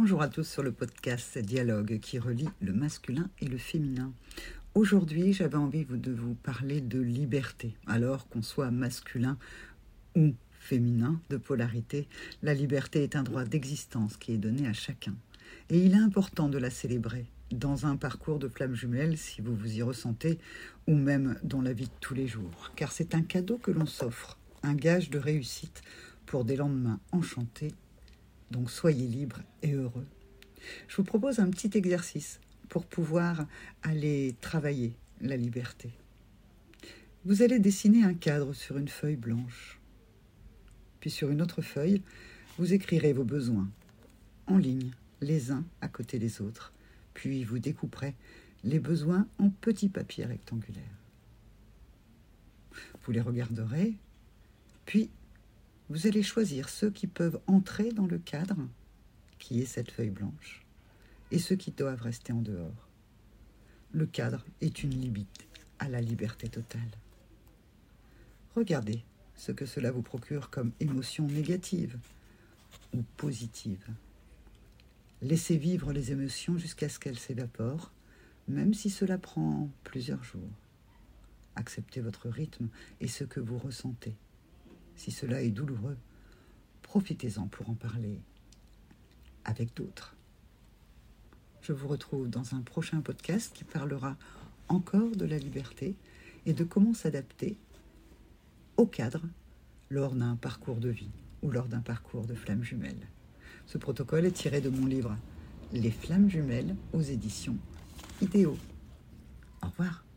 Bonjour à tous sur le podcast Dialogue qui relie le masculin et le féminin. Aujourd'hui, j'avais envie de vous parler de liberté. Alors qu'on soit masculin ou féminin, de polarité, la liberté est un droit d'existence qui est donné à chacun. Et il est important de la célébrer dans un parcours de flammes jumelles si vous vous y ressentez, ou même dans la vie de tous les jours. Car c'est un cadeau que l'on s'offre, un gage de réussite pour des lendemains enchantés donc soyez libres et heureux. Je vous propose un petit exercice pour pouvoir aller travailler la liberté. Vous allez dessiner un cadre sur une feuille blanche. Puis sur une autre feuille, vous écrirez vos besoins en ligne, les uns à côté des autres. Puis vous découperez les besoins en petits papiers rectangulaires. Vous les regarderez, puis vous allez choisir ceux qui peuvent entrer dans le cadre, qui est cette feuille blanche, et ceux qui doivent rester en dehors. Le cadre est une limite à la liberté totale. Regardez ce que cela vous procure comme émotion négative ou positive. Laissez vivre les émotions jusqu'à ce qu'elles s'évaporent, même si cela prend plusieurs jours. Acceptez votre rythme et ce que vous ressentez. Si cela est douloureux, profitez-en pour en parler avec d'autres. Je vous retrouve dans un prochain podcast qui parlera encore de la liberté et de comment s'adapter au cadre lors d'un parcours de vie ou lors d'un parcours de flammes jumelles. Ce protocole est tiré de mon livre Les flammes jumelles aux éditions Idéo. Au revoir.